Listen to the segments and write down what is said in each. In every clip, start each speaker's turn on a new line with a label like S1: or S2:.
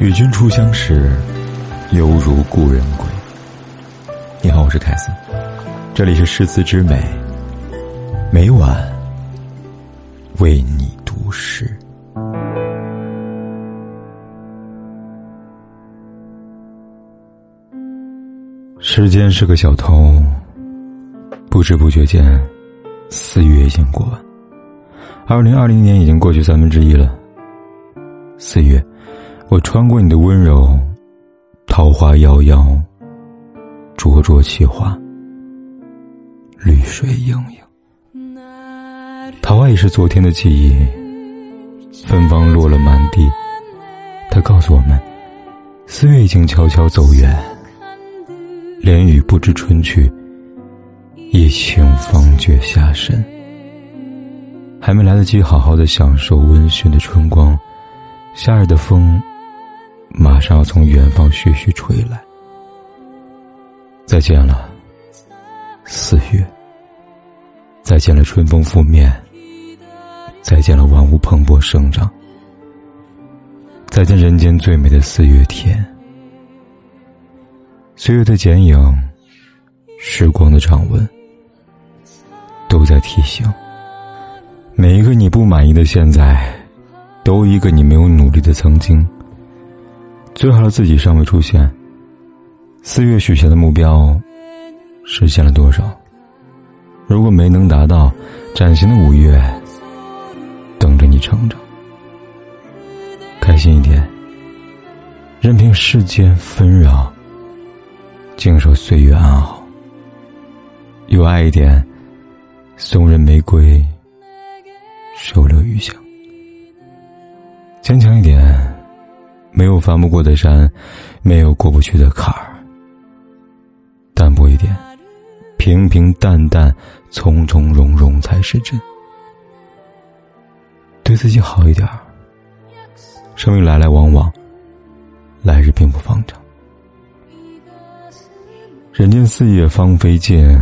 S1: 与君初相识，犹如故人归。你好，我是凯斯，这里是诗词之美，每晚为你读诗。时间是个小偷，不知不觉间，四月已经过完，二零二零年已经过去三分之一了。四月。我穿过你的温柔，桃花夭夭，灼灼其花，绿水盈盈。桃花也是昨天的记忆，芬芳落了满地。他告诉我们，四月已经悄悄走远，连雨不知春去，一情方觉夏深。还没来得及好好的享受温煦的春光，夏日的风。马上要从远方徐徐吹来。再见了，四月。再见了，春风拂面。再见了，万物蓬勃生长。再见，人间最美的四月天。岁月的剪影，时光的掌纹，都在提醒：每一个你不满意的现在，都一个你没有努力的曾经。最好的自己尚未出现。四月许下的目标，实现了多少？如果没能达到，崭新的五月等着你成长。开心一点，任凭世间纷扰，静守岁月安好。有爱一点，送人玫瑰，手留余香。坚强一点。翻不过的山，没有过不去的坎儿。淡泊一点，平平淡淡，从从容容才是真。对自己好一点生命来来往往，来日并不方长。人间四月芳菲尽，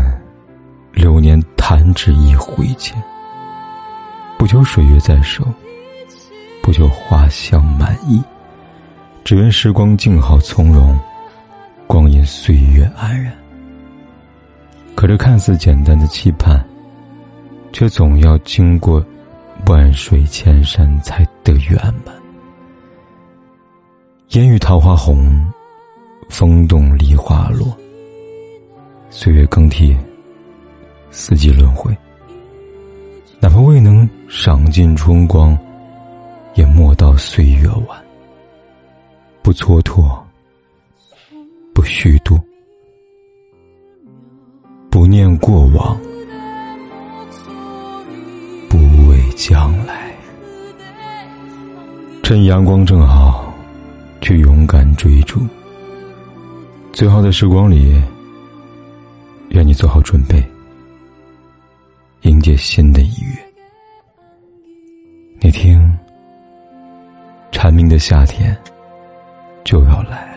S1: 流年弹指一挥间。不求水月在手，不求花香满溢。只愿时光静好从容，光阴岁月安然。可这看似简单的期盼，却总要经过万水千山才得圆满。烟雨桃花红，风动梨花落。岁月更替，四季轮回。哪怕未能赏尽春光，也莫道岁月晚。不蹉跎，不虚度，不念过往，不畏将来。趁阳光正好，去勇敢追逐。最好的时光里，愿你做好准备，迎接新的一月。你听，蝉鸣的夏天。就要来。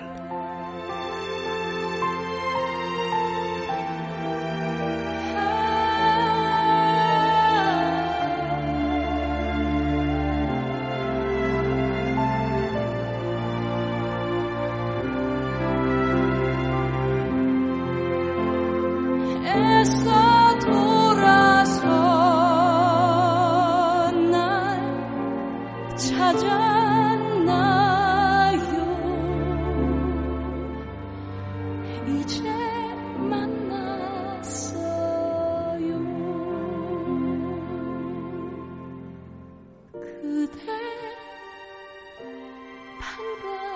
S2: 그대 반 如果